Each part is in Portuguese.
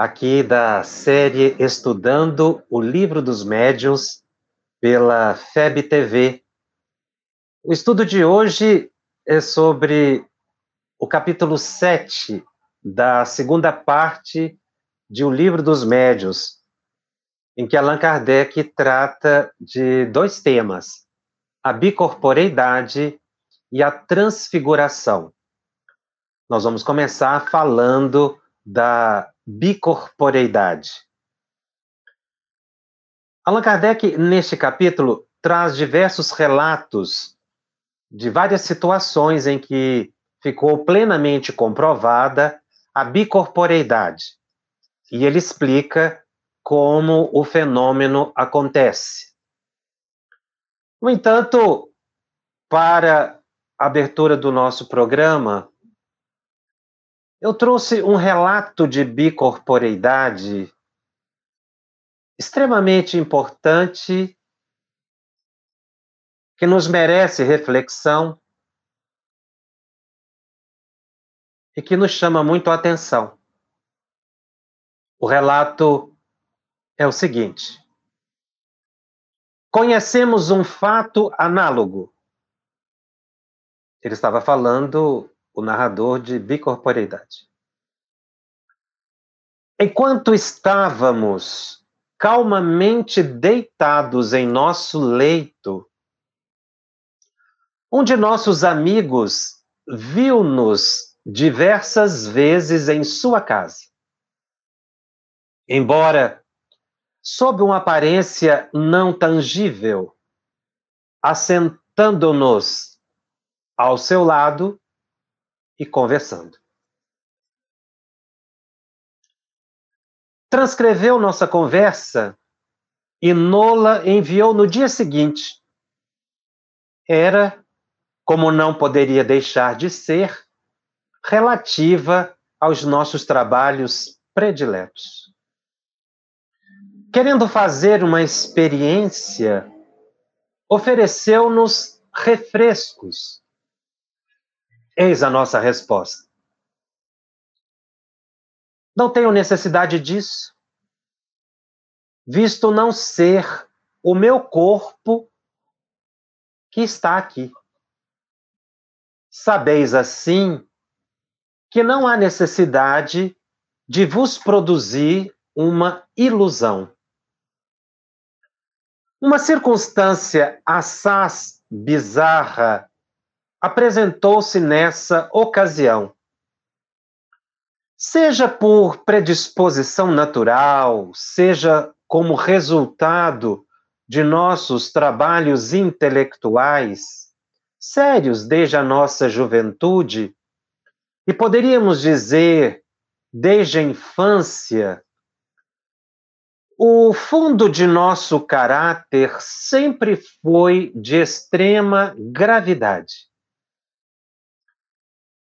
aqui da série Estudando o Livro dos Médiuns pela FEB TV. O estudo de hoje é sobre o capítulo 7 da segunda parte de O Livro dos Médiuns, em que Allan Kardec trata de dois temas: a bicorporeidade e a transfiguração. Nós vamos começar falando da bicorporeidade. Allan Kardec, neste capítulo, traz diversos relatos de várias situações em que ficou plenamente comprovada a bicorporeidade. E ele explica como o fenômeno acontece. No entanto, para a abertura do nosso programa, eu trouxe um relato de bicorporeidade extremamente importante que nos merece reflexão e que nos chama muito a atenção. O relato é o seguinte: Conhecemos um fato análogo. Ele estava falando o narrador de bicorporeidade. Enquanto estávamos calmamente deitados em nosso leito, um de nossos amigos viu-nos diversas vezes em sua casa. Embora sob uma aparência não tangível, assentando-nos ao seu lado, e conversando. Transcreveu nossa conversa e Nola enviou no dia seguinte. Era, como não poderia deixar de ser, relativa aos nossos trabalhos prediletos. Querendo fazer uma experiência, ofereceu-nos refrescos Eis a nossa resposta. Não tenho necessidade disso, visto não ser o meu corpo que está aqui. Sabeis assim que não há necessidade de vos produzir uma ilusão. Uma circunstância assaz bizarra apresentou-se nessa ocasião. Seja por predisposição natural, seja como resultado de nossos trabalhos intelectuais, sérios desde a nossa juventude, e poderíamos dizer desde a infância, o fundo de nosso caráter sempre foi de extrema gravidade.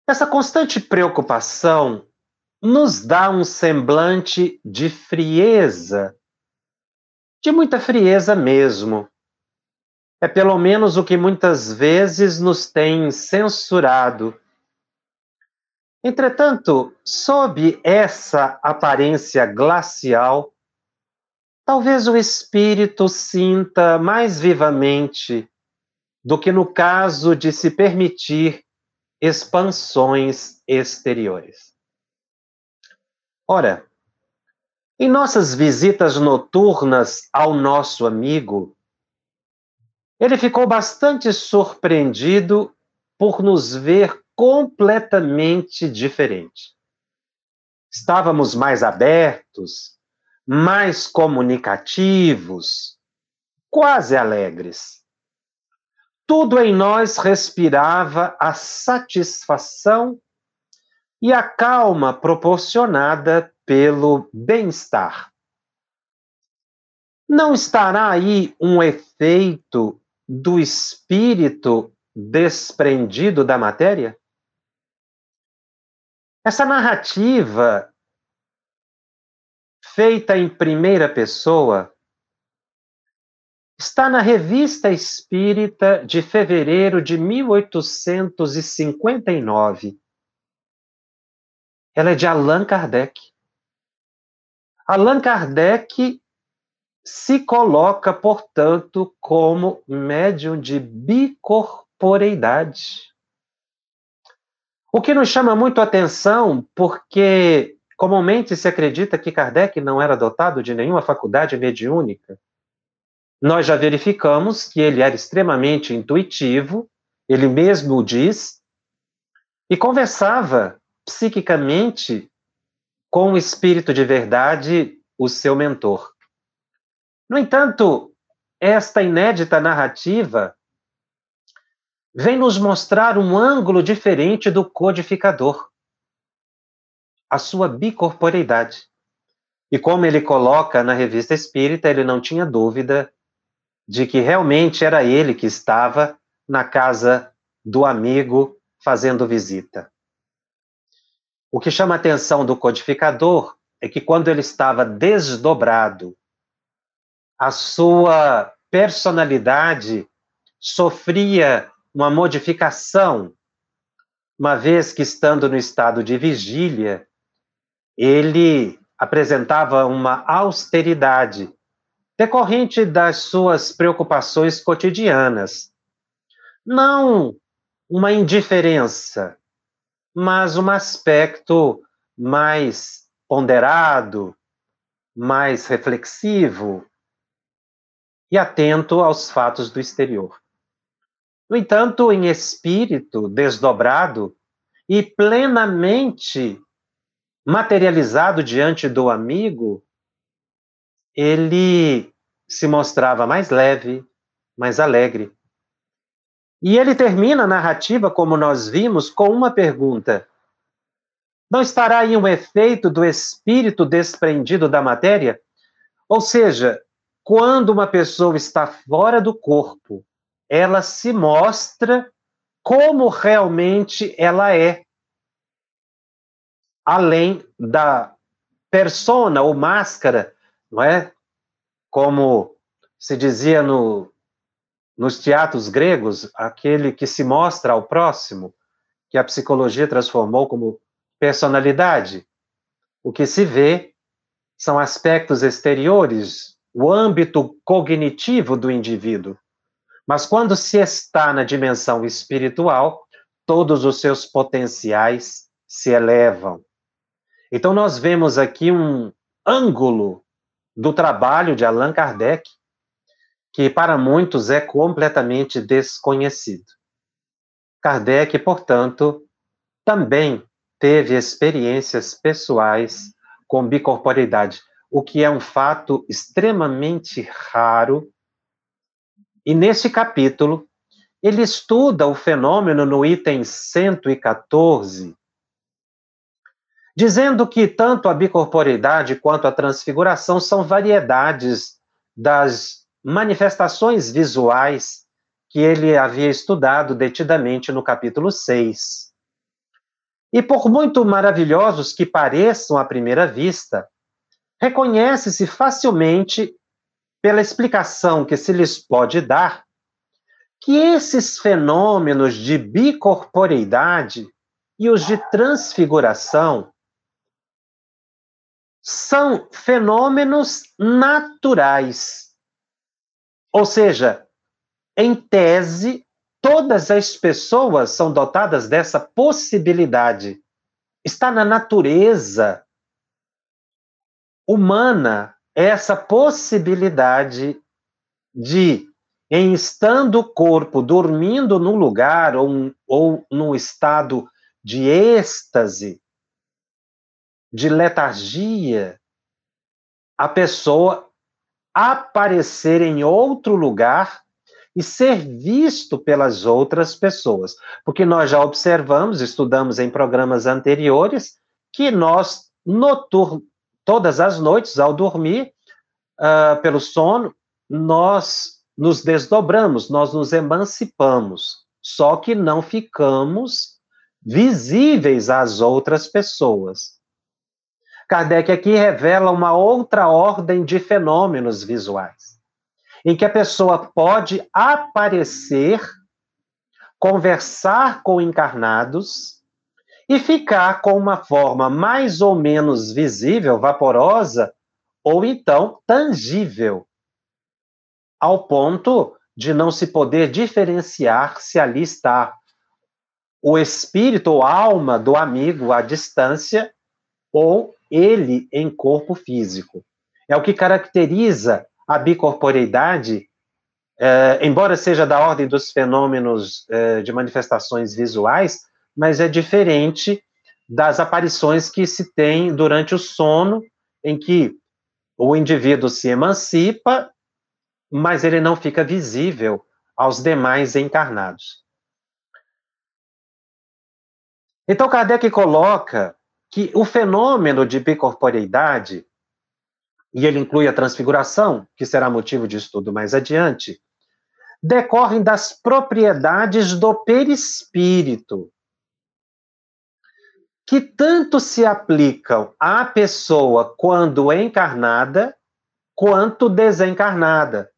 Essa constante preocupação nos dá um semblante de frieza, de muita frieza mesmo. É pelo menos o que muitas vezes nos tem censurado. Entretanto, sob essa aparência glacial, talvez o espírito sinta mais vivamente do que no caso de se permitir expansões exteriores. Ora, em nossas visitas noturnas ao nosso amigo, ele ficou bastante surpreendido por nos ver completamente diferente. Estávamos mais abertos, mais comunicativos, quase alegres. Tudo em nós respirava a satisfação e a calma proporcionada pelo bem-estar. Não estará aí um efeito do espírito desprendido da matéria? Essa narrativa, feita em primeira pessoa, está na Revista Espírita de fevereiro de 1859. Ela é de Allan Kardec. Allan Kardec se coloca, portanto, como médium de bicorporeidade. O que nos chama muito atenção, porque comumente se acredita que Kardec não era dotado de nenhuma faculdade mediúnica. Nós já verificamos que ele era extremamente intuitivo, ele mesmo o diz, e conversava psiquicamente com o espírito de verdade, o seu mentor. No entanto, esta inédita narrativa vem nos mostrar um ângulo diferente do codificador, a sua bicorporeidade. E como ele coloca na revista espírita, ele não tinha dúvida de que realmente era ele que estava na casa do amigo fazendo visita. O que chama a atenção do codificador é que quando ele estava desdobrado a sua personalidade sofria uma modificação, uma vez que, estando no estado de vigília, ele apresentava uma austeridade decorrente das suas preocupações cotidianas. Não uma indiferença, mas um aspecto mais ponderado, mais reflexivo, e atento aos fatos do exterior. No entanto, em espírito desdobrado e plenamente materializado diante do amigo, ele se mostrava mais leve, mais alegre. E ele termina a narrativa, como nós vimos, com uma pergunta: Não estará aí um efeito do espírito desprendido da matéria? Ou seja, quando uma pessoa está fora do corpo, ela se mostra como realmente ela é. Além da persona ou máscara, não é? Como se dizia no, nos teatros gregos, aquele que se mostra ao próximo, que a psicologia transformou como personalidade. O que se vê são aspectos exteriores o âmbito cognitivo do indivíduo. Mas quando se está na dimensão espiritual, todos os seus potenciais se elevam. Então, nós vemos aqui um ângulo do trabalho de Allan Kardec que para muitos é completamente desconhecido. Kardec, portanto, também teve experiências pessoais com bicorporidade o que é um fato extremamente raro. E nesse capítulo, ele estuda o fenômeno no item 114, dizendo que tanto a bicorporidade quanto a transfiguração são variedades das manifestações visuais que ele havia estudado detidamente no capítulo 6. E por muito maravilhosos que pareçam à primeira vista, reconhece-se facilmente, pela explicação que se lhes pode dar, que esses fenômenos de bicorporeidade e os de transfiguração são fenômenos naturais. Ou seja, em tese, todas as pessoas são dotadas dessa possibilidade. Está na natureza humana essa possibilidade de, em estando o corpo dormindo num lugar ou, ou num estado de êxtase, de letargia, a pessoa aparecer em outro lugar e ser visto pelas outras pessoas. Porque nós já observamos, estudamos em programas anteriores, que nós notur todas as noites, ao dormir, uh, pelo sono, nós nos desdobramos, nós nos emancipamos, só que não ficamos visíveis às outras pessoas. Kardec aqui revela uma outra ordem de fenômenos visuais, em que a pessoa pode aparecer, conversar com encarnados e ficar com uma forma mais ou menos visível, vaporosa, ou então tangível, ao ponto de não se poder diferenciar se ali está o espírito ou alma do amigo à distância ou ele em corpo físico. É o que caracteriza a bicorporeidade, eh, embora seja da ordem dos fenômenos eh, de manifestações visuais, mas é diferente das aparições que se tem durante o sono, em que o indivíduo se emancipa, mas ele não fica visível aos demais encarnados. Então, Kardec coloca que o fenômeno de bicorporeidade, e ele inclui a transfiguração, que será motivo de estudo mais adiante, decorrem das propriedades do perispírito, que tanto se aplicam à pessoa quando encarnada, quanto desencarnada.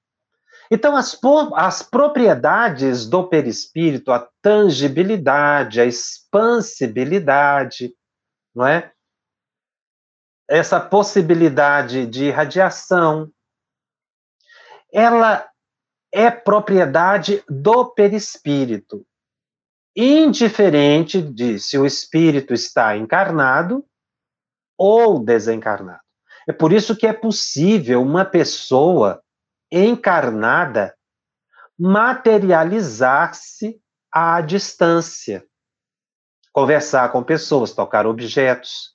Então, as, as propriedades do perispírito, a tangibilidade, a expansibilidade, não é? Essa possibilidade de radiação, ela é propriedade do perispírito indiferente de se o espírito está encarnado ou desencarnado. É por isso que é possível uma pessoa encarnada materializar-se à distância, conversar com pessoas, tocar objetos.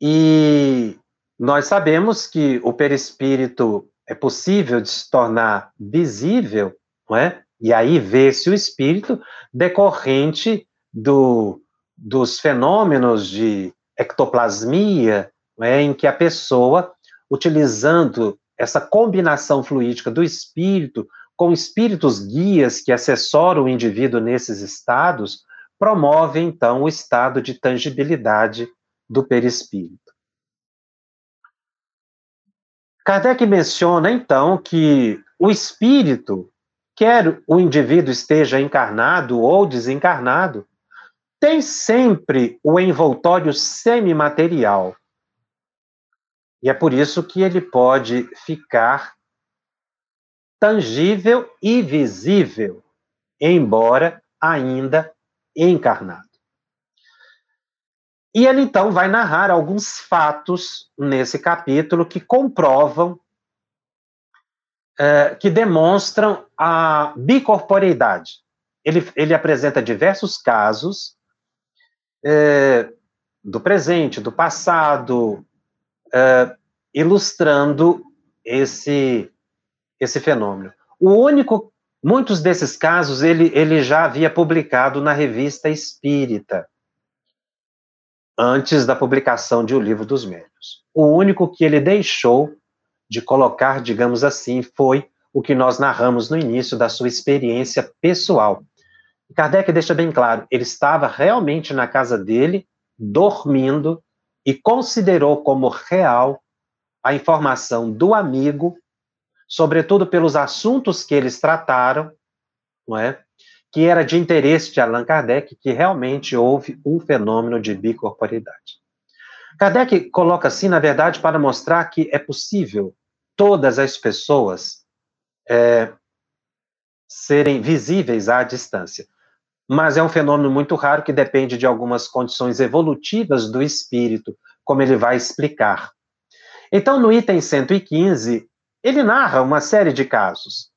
E nós sabemos que o perispírito é possível de se tornar visível, não é? E aí vê-se o espírito decorrente do, dos fenômenos de ectoplasmia, é, em que a pessoa, utilizando essa combinação fluídica do espírito com espíritos guias que assessoram o indivíduo nesses estados, promove então o estado de tangibilidade do perispírito. Kardec menciona então que o espírito quer o indivíduo esteja encarnado ou desencarnado, tem sempre o envoltório semimaterial. E é por isso que ele pode ficar tangível e visível, embora ainda encarnado. E ele então vai narrar alguns fatos nesse capítulo que comprovam é, que demonstram a bicorporeidade. Ele, ele apresenta diversos casos é, do presente, do passado, é, ilustrando esse, esse fenômeno. O único, muitos desses casos ele, ele já havia publicado na revista Espírita, antes da publicação de O Livro dos Médios. O único que ele deixou de colocar, digamos assim, foi o que nós narramos no início da sua experiência pessoal. Kardec deixa bem claro, ele estava realmente na casa dele, dormindo, e considerou como real a informação do amigo, sobretudo pelos assuntos que eles trataram, não é? que era de interesse de Allan Kardec, que realmente houve um fenômeno de bicorporidade. Kardec coloca assim, na verdade, para mostrar que é possível todas as pessoas é, serem visíveis à distância. Mas é um fenômeno muito raro que depende de algumas condições evolutivas do espírito, como ele vai explicar. Então, no item 115, ele narra uma série de casos.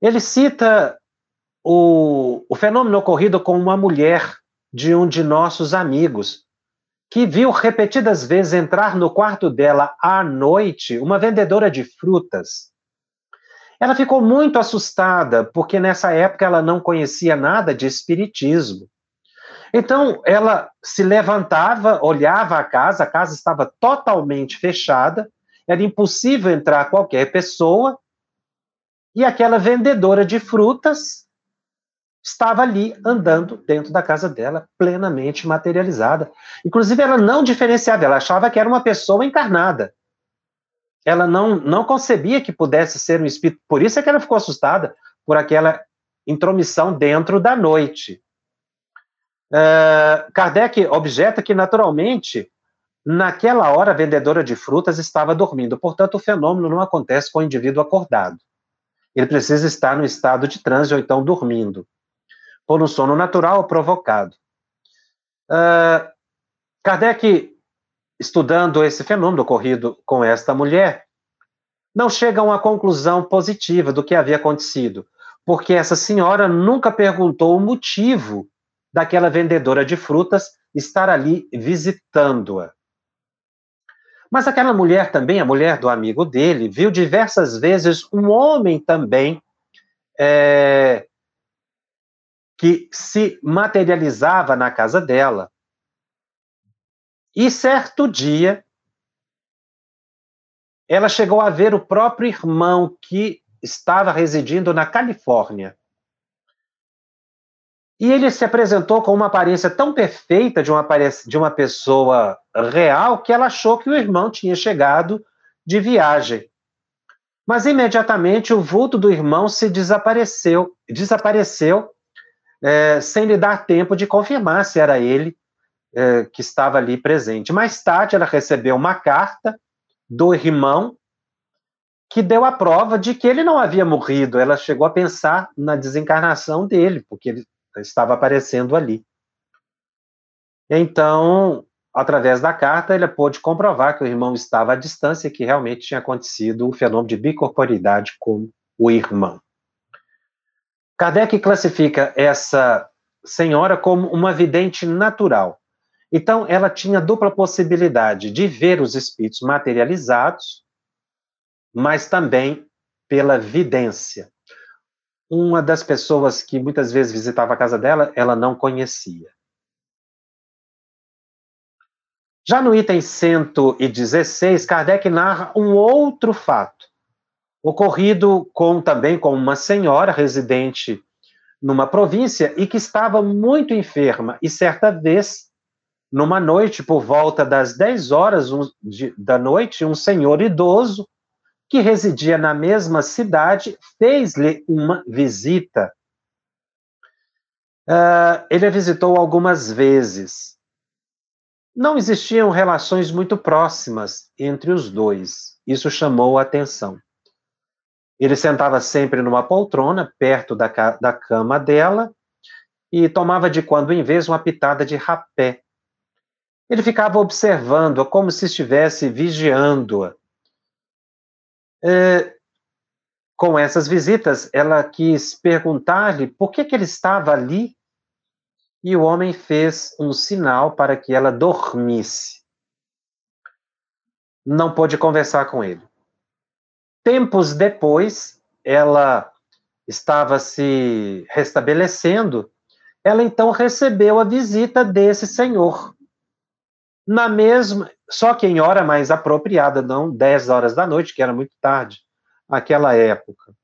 Ele cita o, o fenômeno ocorrido com uma mulher de um de nossos amigos, que viu repetidas vezes entrar no quarto dela à noite uma vendedora de frutas. Ela ficou muito assustada, porque nessa época ela não conhecia nada de espiritismo. Então, ela se levantava, olhava a casa, a casa estava totalmente fechada, era impossível entrar qualquer pessoa, e aquela vendedora de frutas estava ali andando dentro da casa dela, plenamente materializada. Inclusive, ela não diferenciava, ela achava que era uma pessoa encarnada. Ela não, não concebia que pudesse ser um espírito. Por isso é que ela ficou assustada por aquela intromissão dentro da noite. Uh, Kardec objeta que, naturalmente, naquela hora a vendedora de frutas estava dormindo, portanto, o fenômeno não acontece com o indivíduo acordado. Ele precisa estar no estado de transe ou então dormindo, por um sono natural provocado. Uh, Kardec, estudando esse fenômeno ocorrido com esta mulher, não chega a uma conclusão positiva do que havia acontecido, porque essa senhora nunca perguntou o motivo daquela vendedora de frutas estar ali visitando-a. Mas aquela mulher também, a mulher do amigo dele, viu diversas vezes um homem também é, que se materializava na casa dela. E certo dia, ela chegou a ver o próprio irmão que estava residindo na Califórnia. E ele se apresentou com uma aparência tão perfeita de uma, de uma pessoa real que ela achou que o irmão tinha chegado de viagem. Mas imediatamente o vulto do irmão se desapareceu, desapareceu é, sem lhe dar tempo de confirmar se era ele é, que estava ali presente. Mais tarde, ela recebeu uma carta do irmão que deu a prova de que ele não havia morrido. Ela chegou a pensar na desencarnação dele, porque ele estava aparecendo ali. Então, através da carta, ele pôde comprovar que o irmão estava à distância e que realmente tinha acontecido o fenômeno de bicorporidade com o irmão. Kardec classifica essa senhora como uma vidente natural. Então, ela tinha dupla possibilidade de ver os espíritos materializados, mas também pela vidência uma das pessoas que muitas vezes visitava a casa dela, ela não conhecia. Já no item 116, Kardec narra um outro fato, ocorrido com também com uma senhora residente numa província e que estava muito enferma. E certa vez, numa noite, por volta das 10 horas da noite, um senhor idoso que residia na mesma cidade, fez-lhe uma visita. Uh, ele a visitou algumas vezes. Não existiam relações muito próximas entre os dois. Isso chamou a atenção. Ele sentava sempre numa poltrona, perto da, da cama dela, e tomava de quando em vez uma pitada de rapé. Ele ficava observando-a como se estivesse vigiando-a é, com essas visitas, ela quis perguntar-lhe por que, que ele estava ali e o homem fez um sinal para que ela dormisse. Não pôde conversar com ele. Tempos depois, ela estava se restabelecendo, ela então recebeu a visita desse senhor. Na mesma, só que em hora mais apropriada, não 10 horas da noite, que era muito tarde, naquela época.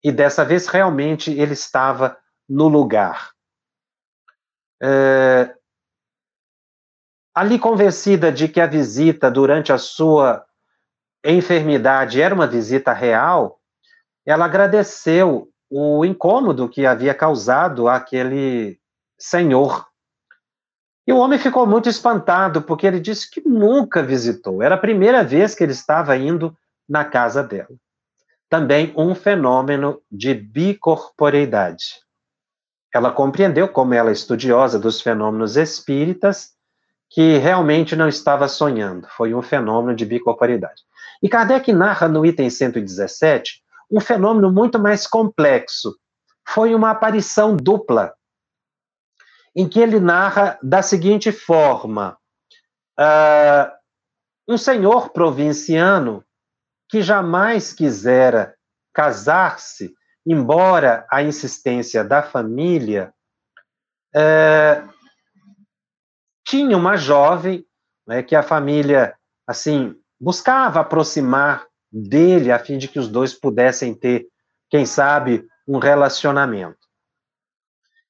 E dessa vez, realmente, ele estava no lugar. É, ali convencida de que a visita durante a sua enfermidade era uma visita real, ela agradeceu o incômodo que havia causado aquele senhor e o homem ficou muito espantado, porque ele disse que nunca visitou. Era a primeira vez que ele estava indo na casa dela. Também um fenômeno de bicorporeidade. Ela compreendeu, como ela é estudiosa dos fenômenos espíritas, que realmente não estava sonhando. Foi um fenômeno de bicorporeidade. E Kardec narra no item 117 um fenômeno muito mais complexo. Foi uma aparição dupla em que ele narra da seguinte forma: uh, um senhor provinciano que jamais quisera casar-se, embora a insistência da família, uh, tinha uma jovem né, que a família, assim, buscava aproximar dele a fim de que os dois pudessem ter, quem sabe, um relacionamento.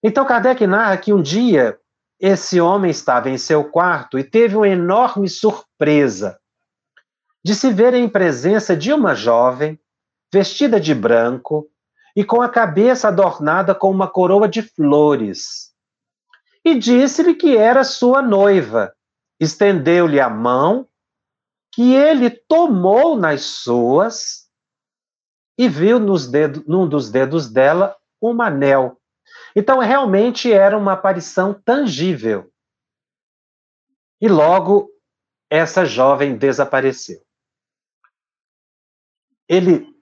Então Kardec narra que um dia esse homem estava em seu quarto e teve uma enorme surpresa de se ver em presença de uma jovem vestida de branco e com a cabeça adornada com uma coroa de flores. E disse-lhe que era sua noiva. Estendeu-lhe a mão, que ele tomou nas suas e viu nos dedos, num dos dedos dela um anel. Então, realmente era uma aparição tangível. E logo, essa jovem desapareceu. Ele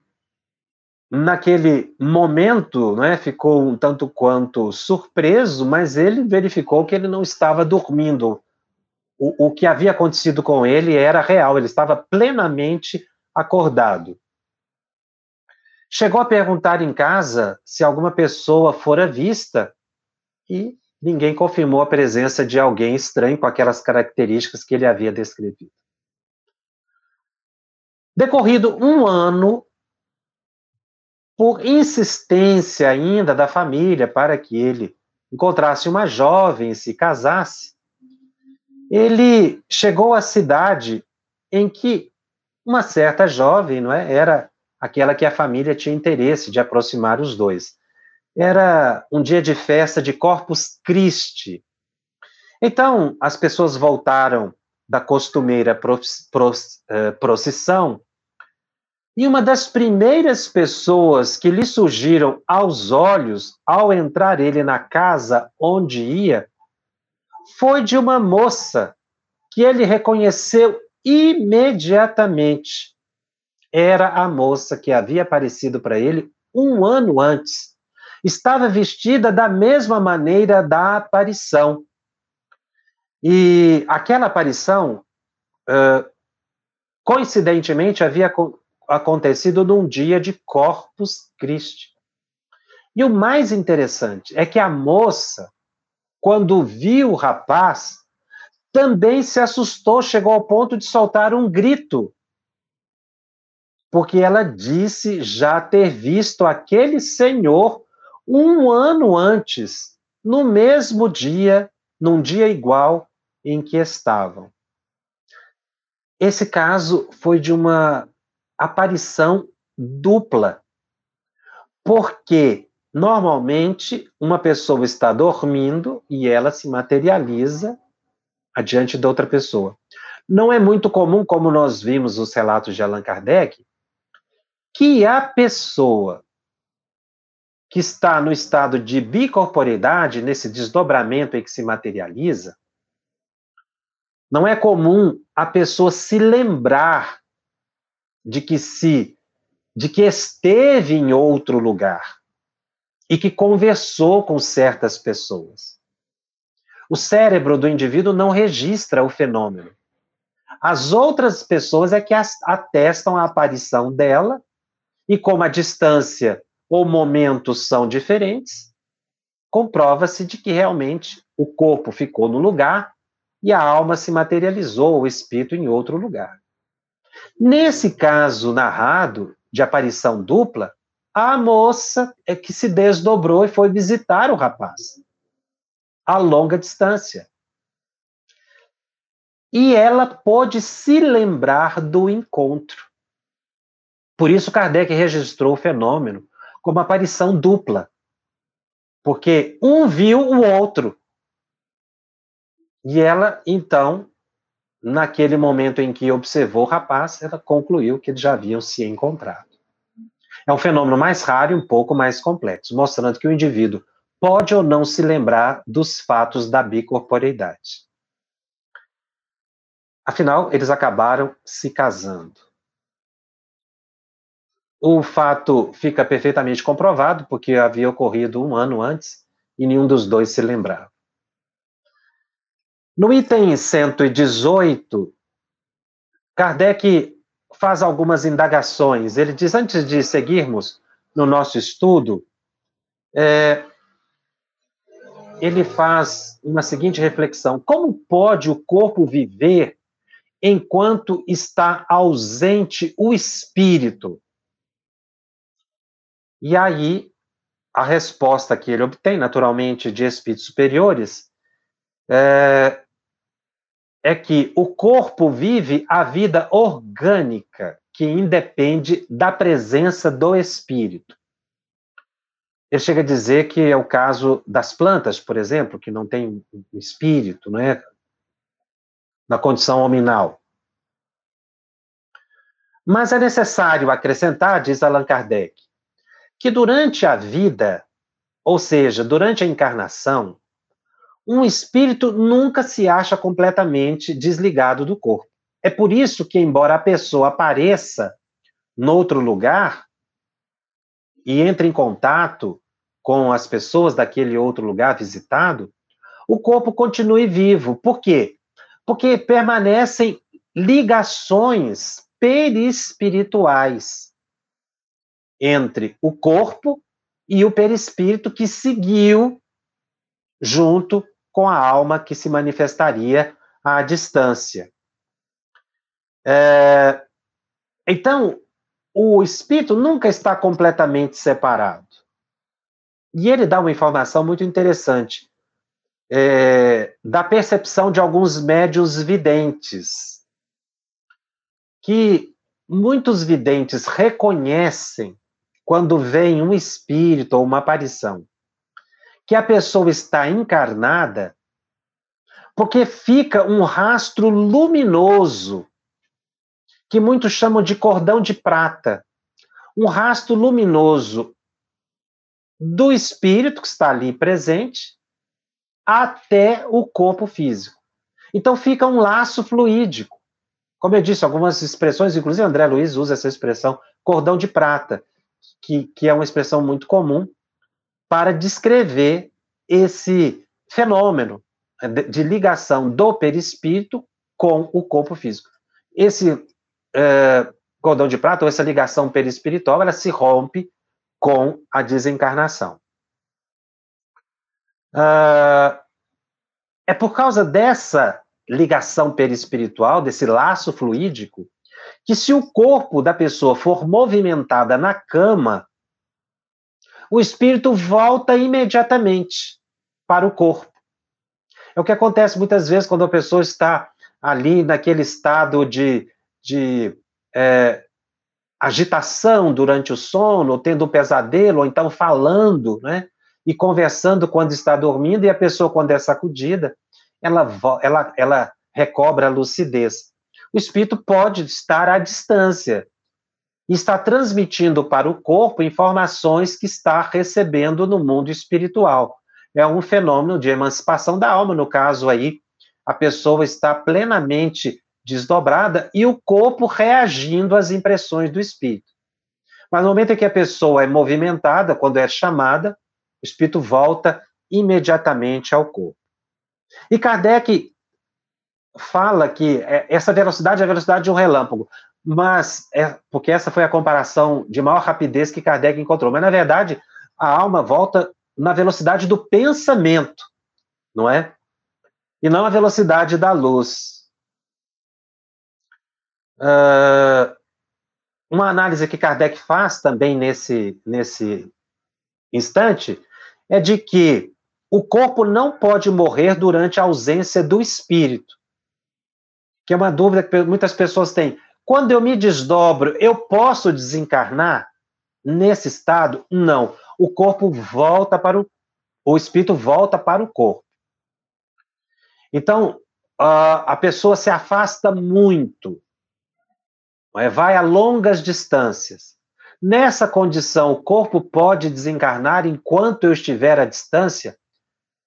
naquele momento, né, ficou um tanto quanto surpreso, mas ele verificou que ele não estava dormindo. O, o que havia acontecido com ele era real, ele estava plenamente acordado. Chegou a perguntar em casa se alguma pessoa fora vista e ninguém confirmou a presença de alguém estranho com aquelas características que ele havia descrevido. Decorrido um ano, por insistência ainda da família para que ele encontrasse uma jovem e se casasse, ele chegou à cidade em que uma certa jovem, não é, era aquela que a família tinha interesse de aproximar os dois. Era um dia de festa de Corpus Christi. Então, as pessoas voltaram da costumeira eh, procissão e uma das primeiras pessoas que lhe surgiram aos olhos ao entrar ele na casa onde ia foi de uma moça que ele reconheceu imediatamente. Era a moça que havia aparecido para ele um ano antes. Estava vestida da mesma maneira da aparição. E aquela aparição, uh, coincidentemente, havia acontecido num dia de Corpus Christi. E o mais interessante é que a moça, quando viu o rapaz, também se assustou, chegou ao ponto de soltar um grito. Porque ela disse já ter visto aquele senhor um ano antes, no mesmo dia, num dia igual em que estavam. Esse caso foi de uma aparição dupla. Porque normalmente uma pessoa está dormindo e ela se materializa adiante da outra pessoa. Não é muito comum, como nós vimos os relatos de Allan Kardec, que a pessoa que está no estado de bicorporidade, nesse desdobramento em que se materializa, não é comum a pessoa se lembrar de que se de que esteve em outro lugar e que conversou com certas pessoas. O cérebro do indivíduo não registra o fenômeno. As outras pessoas é que atestam a aparição dela, e como a distância ou momentos são diferentes, comprova-se de que realmente o corpo ficou no lugar e a alma se materializou, o espírito em outro lugar. Nesse caso narrado, de aparição dupla, a moça é que se desdobrou e foi visitar o rapaz, a longa distância. E ela pôde se lembrar do encontro. Por isso, Kardec registrou o fenômeno como aparição dupla. Porque um viu o outro. E ela, então, naquele momento em que observou o rapaz, ela concluiu que eles já haviam se encontrado. É um fenômeno mais raro e um pouco mais complexo, mostrando que o indivíduo pode ou não se lembrar dos fatos da bicorporeidade. Afinal, eles acabaram se casando. O fato fica perfeitamente comprovado, porque havia ocorrido um ano antes e nenhum dos dois se lembrava. No item 118, Kardec faz algumas indagações. Ele diz, antes de seguirmos no nosso estudo, é, ele faz uma seguinte reflexão: como pode o corpo viver enquanto está ausente o espírito? E aí, a resposta que ele obtém, naturalmente, de espíritos superiores, é, é que o corpo vive a vida orgânica que independe da presença do espírito. Ele chega a dizer que é o caso das plantas, por exemplo, que não tem espírito, não é? Na condição hominal. Mas é necessário acrescentar, diz Allan Kardec, que durante a vida, ou seja, durante a encarnação, um espírito nunca se acha completamente desligado do corpo. É por isso que, embora a pessoa apareça noutro lugar e entre em contato com as pessoas daquele outro lugar visitado, o corpo continue vivo. Por quê? Porque permanecem ligações perispirituais entre o corpo e o perispírito que seguiu junto com a alma que se manifestaria à distância. É, então, o espírito nunca está completamente separado. E ele dá uma informação muito interessante é, da percepção de alguns médios videntes, que muitos videntes reconhecem quando vem um espírito ou uma aparição que a pessoa está encarnada, porque fica um rastro luminoso, que muitos chamam de cordão de prata. Um rastro luminoso do espírito que está ali presente até o corpo físico. Então fica um laço fluídico. Como eu disse, algumas expressões, inclusive André Luiz usa essa expressão cordão de prata, que, que é uma expressão muito comum para descrever esse fenômeno de ligação do perispírito com o corpo físico. Esse é, cordão de prata, ou essa ligação perispiritual, ela se rompe com a desencarnação. Uh, é por causa dessa ligação perispiritual, desse laço fluídico, que se o corpo da pessoa for movimentada na cama, o espírito volta imediatamente para o corpo. É o que acontece muitas vezes quando a pessoa está ali naquele estado de, de é, agitação durante o sono, tendo um pesadelo, ou então falando, né? E conversando quando está dormindo, e a pessoa, quando é sacudida, ela, ela, ela recobra a lucidez. O espírito pode estar à distância, e está transmitindo para o corpo informações que está recebendo no mundo espiritual. É um fenômeno de emancipação da alma, no caso aí, a pessoa está plenamente desdobrada e o corpo reagindo às impressões do espírito. Mas no momento em que a pessoa é movimentada, quando é chamada, o espírito volta imediatamente ao corpo. E Kardec fala que é, essa velocidade é a velocidade de um relâmpago mas é porque essa foi a comparação de maior rapidez que Kardec encontrou. Mas na verdade, a alma volta na velocidade do pensamento, não é? E não a velocidade da luz. Uh, uma análise que Kardec faz também nesse, nesse instante é de que o corpo não pode morrer durante a ausência do espírito. Que é uma dúvida que muitas pessoas têm. Quando eu me desdobro, eu posso desencarnar nesse estado? Não. O corpo volta para o. O espírito volta para o corpo. Então, a pessoa se afasta muito, é? vai a longas distâncias. Nessa condição, o corpo pode desencarnar enquanto eu estiver à distância?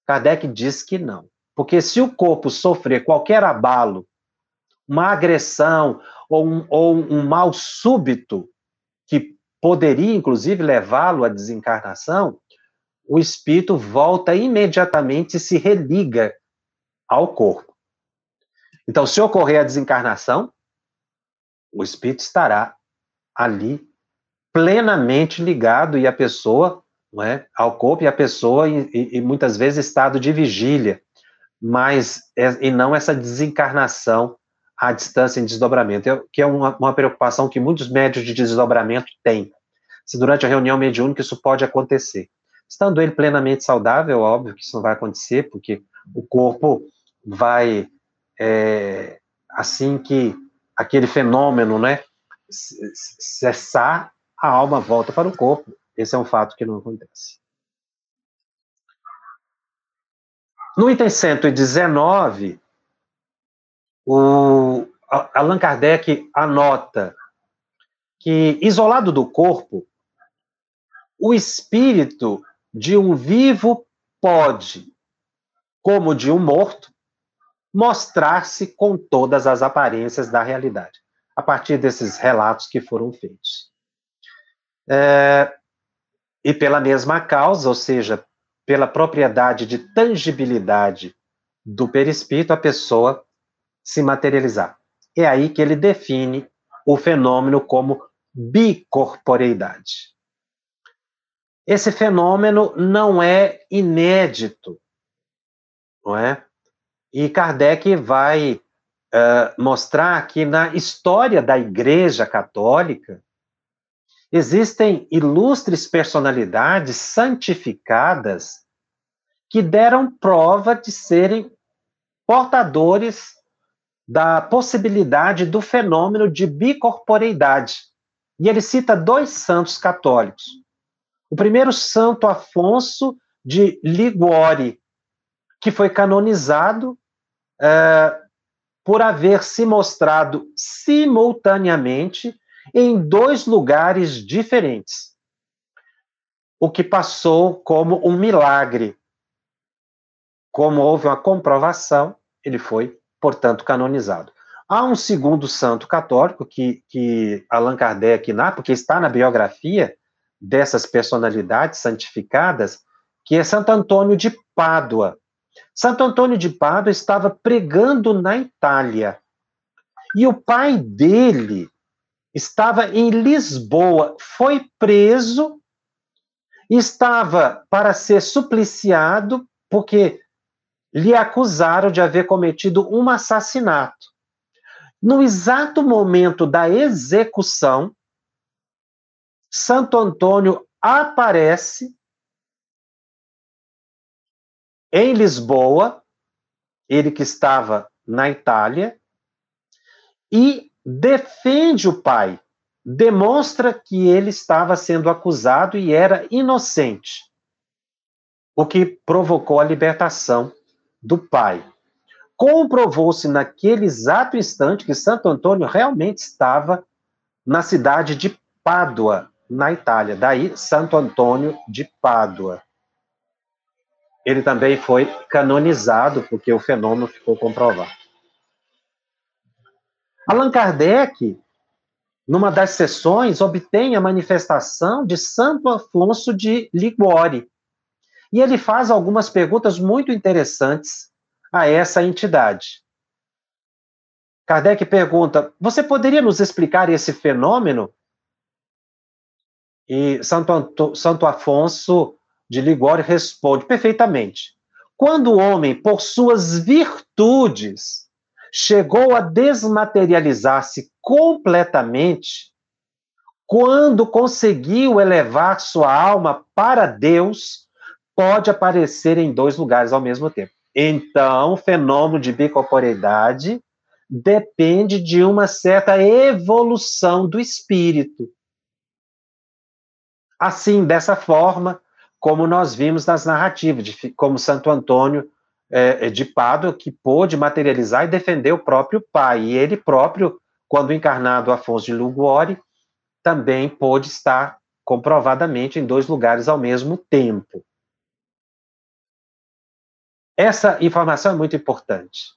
Kardec diz que não. Porque se o corpo sofrer qualquer abalo, uma agressão ou um, ou um mal súbito que poderia, inclusive, levá-lo à desencarnação, o espírito volta imediatamente e se religa ao corpo. Então, se ocorrer a desencarnação, o espírito estará ali plenamente ligado e a pessoa não é? ao corpo e a pessoa, e, e muitas vezes estado de vigília, mas é, e não essa desencarnação à distância em desdobramento, que é uma, uma preocupação que muitos médios de desdobramento têm. Se durante a reunião mediúnica isso pode acontecer. Estando ele plenamente saudável, óbvio que isso não vai acontecer, porque o corpo vai, é, assim que aquele fenômeno, né, cessar, a alma volta para o corpo. Esse é um fato que não acontece. No item 119, o Allan Kardec anota que, isolado do corpo, o espírito de um vivo pode, como de um morto, mostrar-se com todas as aparências da realidade, a partir desses relatos que foram feitos. É, e pela mesma causa, ou seja, pela propriedade de tangibilidade do perispírito, a pessoa se materializar. É aí que ele define o fenômeno como bicorporeidade. Esse fenômeno não é inédito, não é? E Kardec vai uh, mostrar que na história da Igreja Católica existem ilustres personalidades santificadas que deram prova de serem portadores da possibilidade do fenômeno de bicorporeidade. E ele cita dois santos católicos. O primeiro, Santo Afonso de Liguori, que foi canonizado é, por haver se mostrado simultaneamente em dois lugares diferentes. O que passou como um milagre. Como houve uma comprovação, ele foi, portanto, canonizado. Há um segundo santo católico que, que Allan Kardec, na, porque está na biografia dessas personalidades santificadas, que é Santo Antônio de Pádua. Santo Antônio de Pádua estava pregando na Itália. E o pai dele estava em Lisboa, foi preso, estava para ser supliciado, porque lhe acusaram de haver cometido um assassinato. No exato momento da execução, Santo Antônio aparece em Lisboa, ele que estava na Itália, e defende o pai, demonstra que ele estava sendo acusado e era inocente, o que provocou a libertação do pai. Comprovou-se naquele exato instante que Santo Antônio realmente estava na cidade de Pádua, na Itália. Daí, Santo Antônio de Pádua. Ele também foi canonizado, porque o fenômeno ficou comprovado. Allan Kardec, numa das sessões, obtém a manifestação de Santo Afonso de Liguori. E ele faz algumas perguntas muito interessantes a essa entidade. Kardec pergunta: Você poderia nos explicar esse fenômeno? E Santo, Anto, Santo Afonso de Ligório responde perfeitamente. Quando o homem, por suas virtudes, chegou a desmaterializar-se completamente, quando conseguiu elevar sua alma para Deus, pode aparecer em dois lugares ao mesmo tempo. Então, o fenômeno de bicorporeidade depende de uma certa evolução do espírito. Assim, dessa forma, como nós vimos nas narrativas, de, como Santo Antônio é, é, de Pádua, que pôde materializar e defender o próprio pai. E ele próprio, quando encarnado Afonso de Liguori, também pôde estar comprovadamente em dois lugares ao mesmo tempo. Essa informação é muito importante.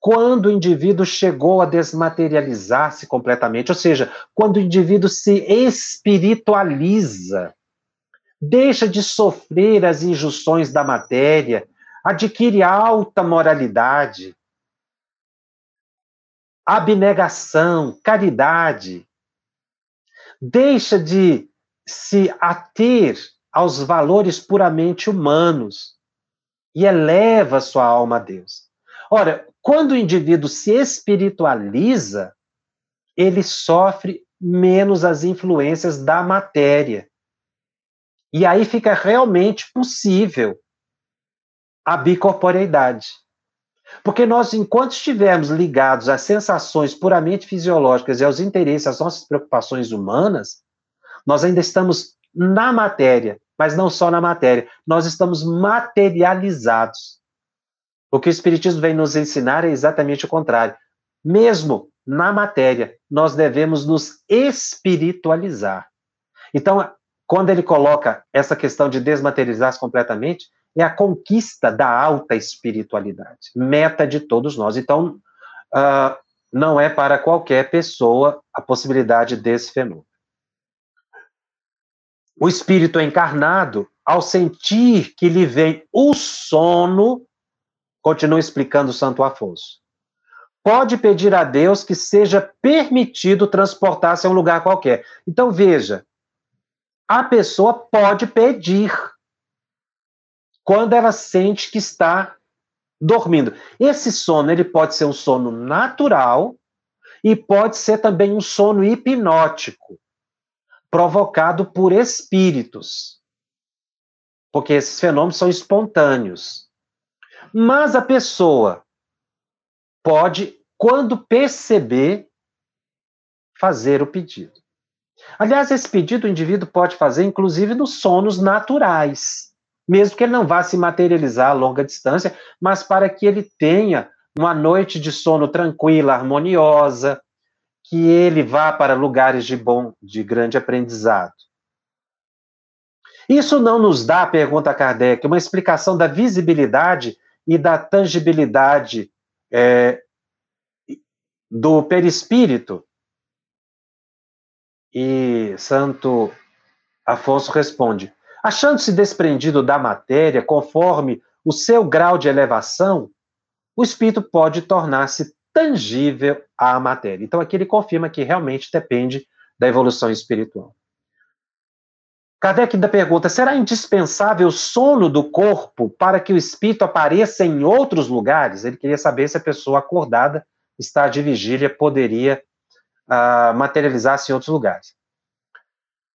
Quando o indivíduo chegou a desmaterializar-se completamente, ou seja, quando o indivíduo se espiritualiza, deixa de sofrer as injunções da matéria, adquire alta moralidade, abnegação, caridade, deixa de se ater aos valores puramente humanos e eleva sua alma a Deus. Ora, quando o indivíduo se espiritualiza, ele sofre menos as influências da matéria. E aí fica realmente possível a bicorporeidade. Porque nós, enquanto estivermos ligados às sensações puramente fisiológicas e aos interesses, às nossas preocupações humanas, nós ainda estamos na matéria, mas não só na matéria, nós estamos materializados. O que o Espiritismo vem nos ensinar é exatamente o contrário. Mesmo na matéria, nós devemos nos espiritualizar. Então, quando ele coloca essa questão de desmaterializar-se completamente, é a conquista da alta espiritualidade, meta de todos nós. Então, uh, não é para qualquer pessoa a possibilidade desse fenômeno. O espírito encarnado, ao sentir que lhe vem o sono, continua explicando Santo Afonso, pode pedir a Deus que seja permitido transportar-se a um lugar qualquer. Então, veja, a pessoa pode pedir quando ela sente que está dormindo. Esse sono ele pode ser um sono natural e pode ser também um sono hipnótico, provocado por espíritos. Porque esses fenômenos são espontâneos. Mas a pessoa pode, quando perceber, fazer o pedido. Aliás, esse pedido o indivíduo pode fazer, inclusive, nos sonos naturais mesmo que ele não vá se materializar a longa distância, mas para que ele tenha uma noite de sono tranquila, harmoniosa, que ele vá para lugares de bom, de grande aprendizado. Isso não nos dá, pergunta Kardec, uma explicação da visibilidade e da tangibilidade é, do perispírito? E Santo Afonso responde: Achando-se desprendido da matéria conforme o seu grau de elevação, o espírito pode tornar-se tangível à matéria. Então, aqui ele confirma que realmente depende da evolução espiritual. Kardec ainda pergunta: será indispensável o sono do corpo para que o espírito apareça em outros lugares? Ele queria saber se a pessoa acordada, está de vigília, poderia uh, materializar-se em outros lugares.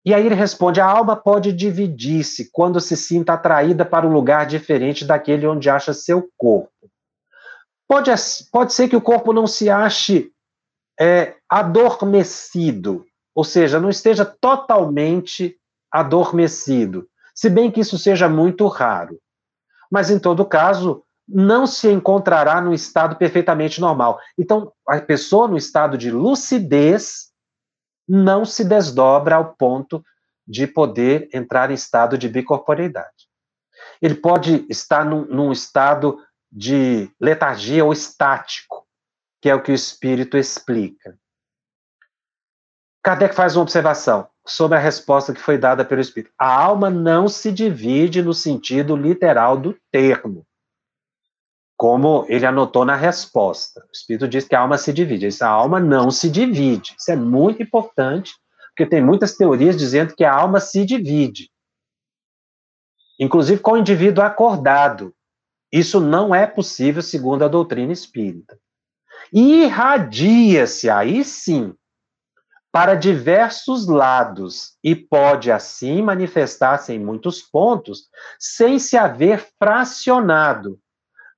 E aí ele responde: a alma pode dividir-se quando se sinta atraída para um lugar diferente daquele onde acha seu corpo. Pode, pode ser que o corpo não se ache é, adormecido, ou seja, não esteja totalmente adormecido, se bem que isso seja muito raro. Mas, em todo caso, não se encontrará no estado perfeitamente normal. Então, a pessoa no estado de lucidez não se desdobra ao ponto de poder entrar em estado de bicorporeidade. Ele pode estar num, num estado de letargia ou estático, que é o que o espírito explica. Kardec faz uma observação sobre a resposta que foi dada pelo espírito. A alma não se divide no sentido literal do termo como ele anotou na resposta. O Espírito diz que a alma se divide. Essa alma não se divide. Isso é muito importante, porque tem muitas teorias dizendo que a alma se divide. Inclusive com o indivíduo acordado. Isso não é possível segundo a doutrina espírita. Irradia-se, aí sim, para diversos lados e pode assim manifestar-se em muitos pontos sem se haver fracionado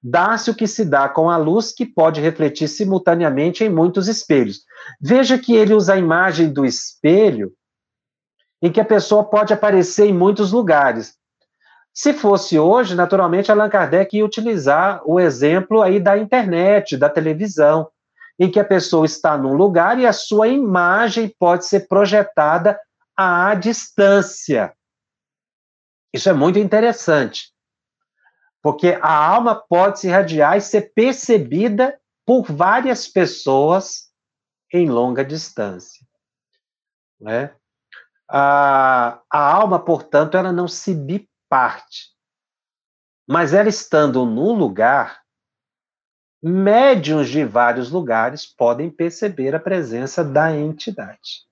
dá-se o que se dá com a luz, que pode refletir simultaneamente em muitos espelhos. Veja que ele usa a imagem do espelho, em que a pessoa pode aparecer em muitos lugares. Se fosse hoje, naturalmente, Allan Kardec ia utilizar o exemplo aí da internet, da televisão, em que a pessoa está num lugar e a sua imagem pode ser projetada à distância. Isso é muito interessante. Porque a alma pode se irradiar e ser percebida por várias pessoas em longa distância. Né? A, a alma, portanto, ela não se biparte. Mas ela estando num lugar, médiums de vários lugares podem perceber a presença da entidade.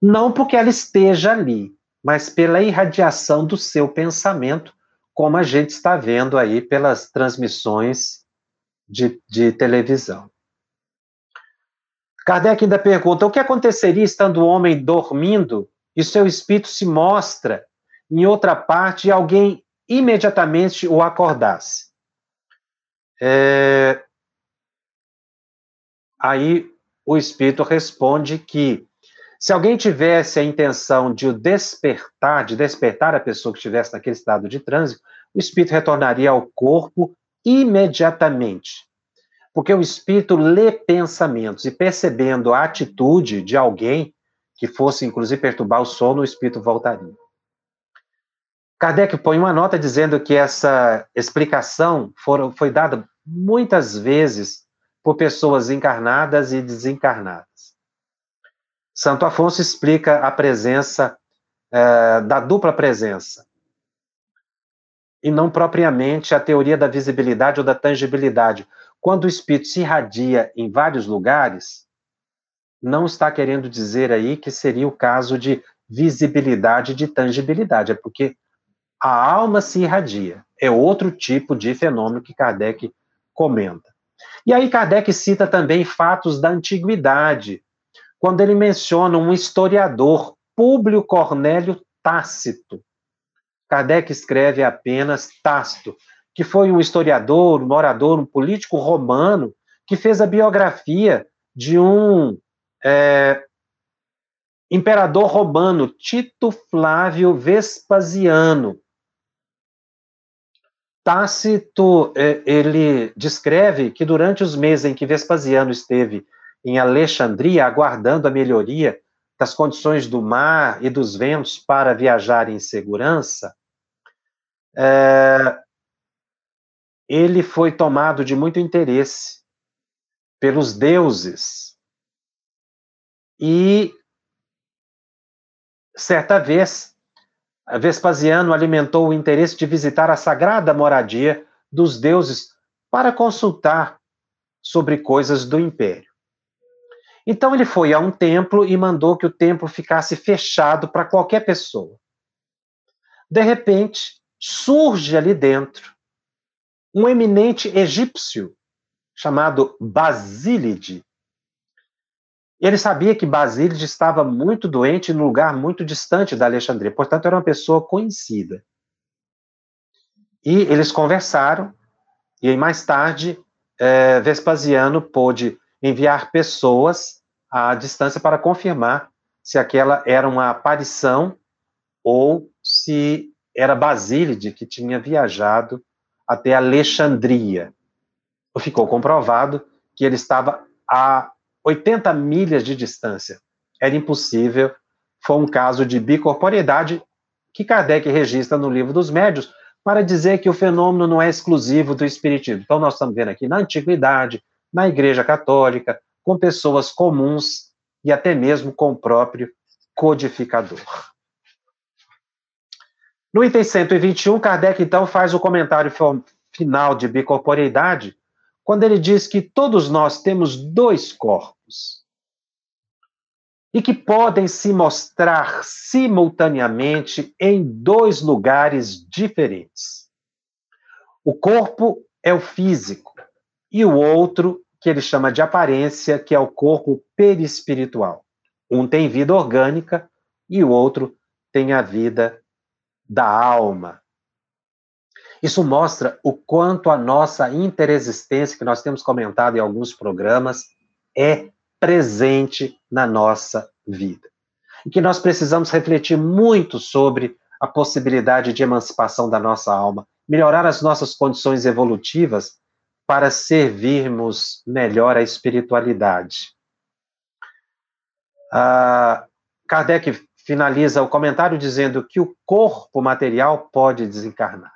Não porque ela esteja ali, mas pela irradiação do seu pensamento, como a gente está vendo aí pelas transmissões de, de televisão. Kardec ainda pergunta: o que aconteceria estando o homem dormindo e seu espírito se mostra em outra parte alguém imediatamente o acordasse? É... Aí o espírito responde que se alguém tivesse a intenção de o despertar, de despertar a pessoa que estivesse naquele estado de trânsito, o espírito retornaria ao corpo imediatamente. Porque o espírito lê pensamentos e percebendo a atitude de alguém que fosse inclusive perturbar o sono, o espírito voltaria. Kardec põe uma nota dizendo que essa explicação foi dada muitas vezes por pessoas encarnadas e desencarnadas. Santo Afonso explica a presença é, da dupla presença e não propriamente a teoria da visibilidade ou da tangibilidade. Quando o espírito se irradia em vários lugares, não está querendo dizer aí que seria o caso de visibilidade de tangibilidade, é porque a alma se irradia. É outro tipo de fenômeno que Kardec comenta. E aí Kardec cita também fatos da antiguidade, quando ele menciona um historiador, Públio Cornélio Tácito. Kardec escreve apenas Tácito, que foi um historiador, um morador, um político romano, que fez a biografia de um é, imperador romano, Tito Flávio Vespasiano. Tácito, é, ele descreve que durante os meses em que Vespasiano esteve em Alexandria, aguardando a melhoria das condições do mar e dos ventos para viajar em segurança, é, ele foi tomado de muito interesse pelos deuses. E, certa vez, Vespasiano alimentou o interesse de visitar a sagrada moradia dos deuses para consultar sobre coisas do império. Então ele foi a um templo e mandou que o templo ficasse fechado para qualquer pessoa. De repente, surge ali dentro um eminente egípcio chamado Basílide, ele sabia que Basílide estava muito doente em um lugar muito distante da Alexandria, portanto, era uma pessoa conhecida. E eles conversaram, e aí mais tarde, é, Vespasiano pôde enviar pessoas à distância para confirmar se aquela era uma aparição ou se era Basílide que tinha viajado até Alexandria. Ficou comprovado que ele estava a 80 milhas de distância. Era impossível. Foi um caso de bicorporeidade que Kardec registra no livro dos médios para dizer que o fenômeno não é exclusivo do espiritismo. Então, nós estamos vendo aqui na antiguidade, na Igreja Católica, com pessoas comuns e até mesmo com o próprio codificador. No item 121, Kardec então faz o comentário final de bicorporeidade, quando ele diz que todos nós temos dois corpos e que podem se mostrar simultaneamente em dois lugares diferentes. O corpo é o físico e o outro, que ele chama de aparência, que é o corpo perispiritual. Um tem vida orgânica e o outro tem a vida da alma, isso mostra o quanto a nossa interexistência, que nós temos comentado em alguns programas, é presente na nossa vida. E que nós precisamos refletir muito sobre a possibilidade de emancipação da nossa alma, melhorar as nossas condições evolutivas para servirmos melhor a espiritualidade. Ah, Kardec finaliza o comentário dizendo que o corpo material pode desencarnar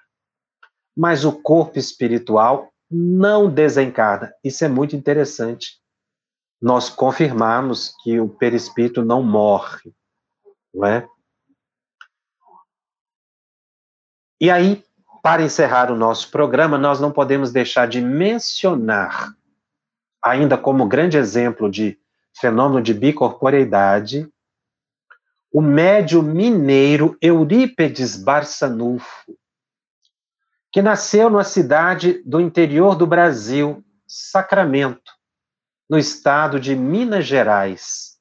mas o corpo espiritual não desencarna. Isso é muito interessante. Nós confirmamos que o perispírito não morre, não é? E aí, para encerrar o nosso programa, nós não podemos deixar de mencionar, ainda como grande exemplo de fenômeno de bicorporeidade, o médio mineiro Eurípedes Barçanufo, que nasceu numa cidade do interior do Brasil, Sacramento, no estado de Minas Gerais.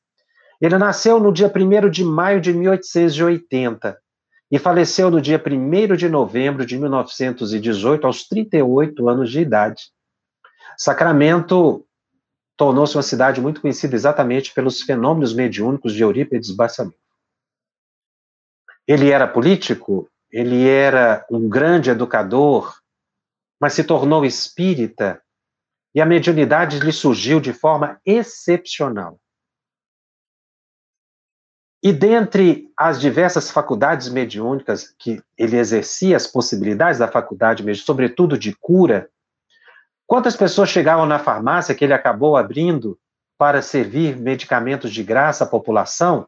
Ele nasceu no dia 1 de maio de 1880 e faleceu no dia 1 de novembro de 1918, aos 38 anos de idade. Sacramento tornou-se uma cidade muito conhecida exatamente pelos fenômenos mediúnicos de Eurípides Barçanufo. Ele era político, ele era um grande educador, mas se tornou espírita e a mediunidade lhe surgiu de forma excepcional. E dentre as diversas faculdades mediúnicas que ele exercia, as possibilidades da faculdade, sobretudo de cura, Quantas pessoas chegavam na farmácia que ele acabou abrindo para servir medicamentos de graça à população?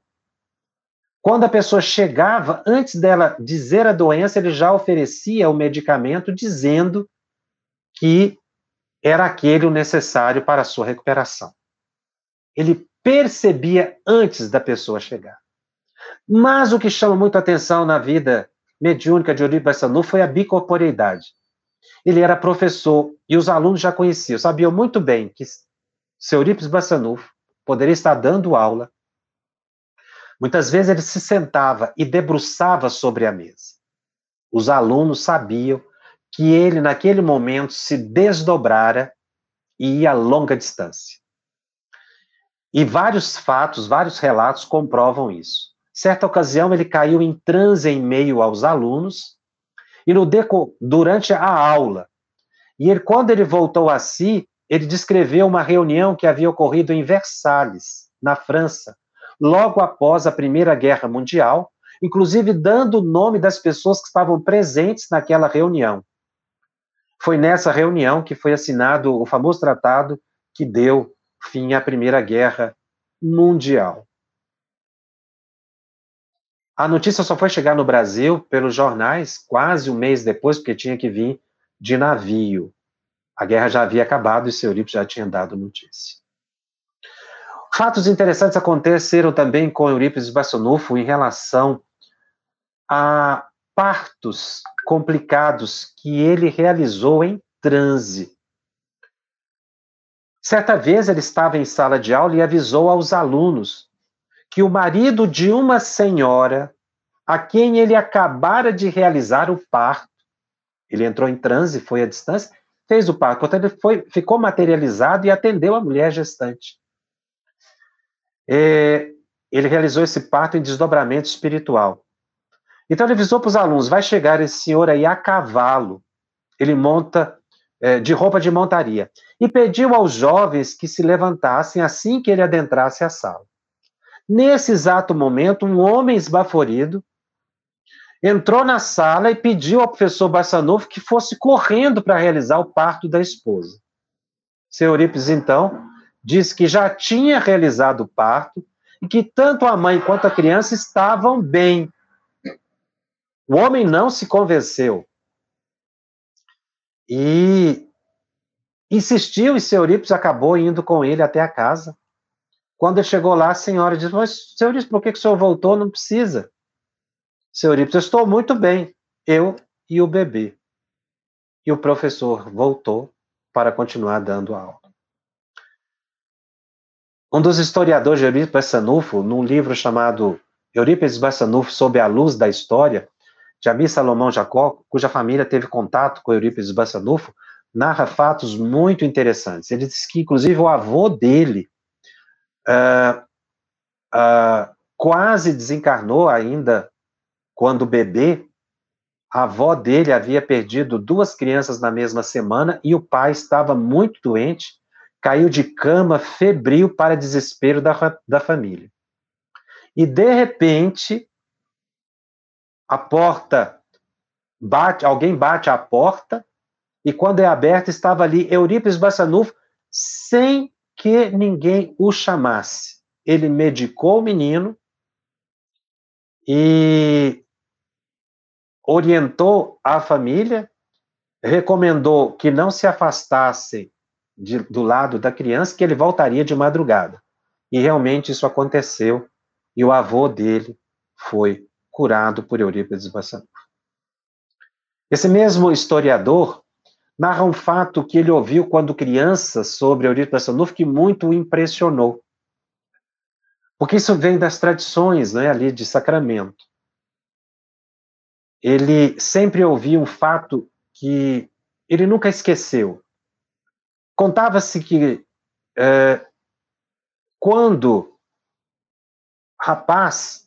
Quando a pessoa chegava, antes dela dizer a doença, ele já oferecia o medicamento dizendo que era aquele o necessário para a sua recuperação. Ele percebia antes da pessoa chegar. Mas o que chama muito atenção na vida mediúnica de Eurípides Bassanu foi a bicorporeidade. Ele era professor e os alunos já conheciam, sabiam muito bem que seu Eurípides Bassanufo poderia estar dando aula. Muitas vezes ele se sentava e debruçava sobre a mesa. Os alunos sabiam que ele, naquele momento, se desdobrara e ia a longa distância. E vários fatos, vários relatos comprovam isso. Certa ocasião, ele caiu em transe em meio aos alunos e no deco, durante a aula. E ele, quando ele voltou a si, ele descreveu uma reunião que havia ocorrido em Versalhes, na França, logo após a Primeira Guerra Mundial, inclusive dando o nome das pessoas que estavam presentes naquela reunião. Foi nessa reunião que foi assinado o famoso tratado que deu fim à Primeira Guerra Mundial. A notícia só foi chegar no Brasil pelos jornais quase um mês depois, porque tinha que vir de navio. A guerra já havia acabado e seu Eurípides já tinha dado notícia. Fatos interessantes aconteceram também com Eurípides Bassanufo em relação a partos complicados que ele realizou em transe. Certa vez ele estava em sala de aula e avisou aos alunos que o marido de uma senhora a quem ele acabara de realizar o parto, ele entrou em transe, foi à distância, fez o parto, portanto, ele foi, ficou materializado e atendeu a mulher gestante. É, ele realizou esse parto em desdobramento espiritual. Então, ele avisou para os alunos: vai chegar esse senhor aí a cavalo, ele monta é, de roupa de montaria, e pediu aos jovens que se levantassem assim que ele adentrasse a sala. Nesse exato momento, um homem esbaforido entrou na sala e pediu ao professor Bassanufo que fosse correndo para realizar o parto da esposa. Seu Eurípides, então, disse que já tinha realizado o parto e que tanto a mãe quanto a criança estavam bem. O homem não se convenceu. E insistiu e seu Eurípides acabou indo com ele até a casa. Quando ele chegou lá, a senhora disse: Mas, senhor disse, por que, que o senhor voltou? Não precisa. Senhor Eurípides, estou muito bem, eu e o bebê. E o professor voltou para continuar dando aula. Um dos historiadores de Eurípides Bassanufo, num livro chamado Eurípides Bassanufo sob a luz da história, Jamir Salomão Jacó, cuja família teve contato com Eurípides Bassanufo, narra fatos muito interessantes. Ele diz que, inclusive, o avô dele uh, uh, quase desencarnou ainda quando bebê, a avó dele havia perdido duas crianças na mesma semana e o pai estava muito doente, caiu de cama febril para desespero da, da família. E de repente, a porta bate, alguém bate à porta, e quando é aberta, estava ali Eurípides Bassanufo, sem que ninguém o chamasse. Ele medicou o menino e orientou a família, recomendou que não se afastasse de, do lado da criança, que ele voltaria de madrugada. E realmente isso aconteceu, e o avô dele foi curado por Eurípides Bassanufo. Esse mesmo historiador narra um fato que ele ouviu quando criança sobre Eurípides Bassanufo que muito o impressionou. Porque isso vem das tradições né, ali de Sacramento. Ele sempre ouvia um fato que ele nunca esqueceu. Contava-se que é, quando rapaz,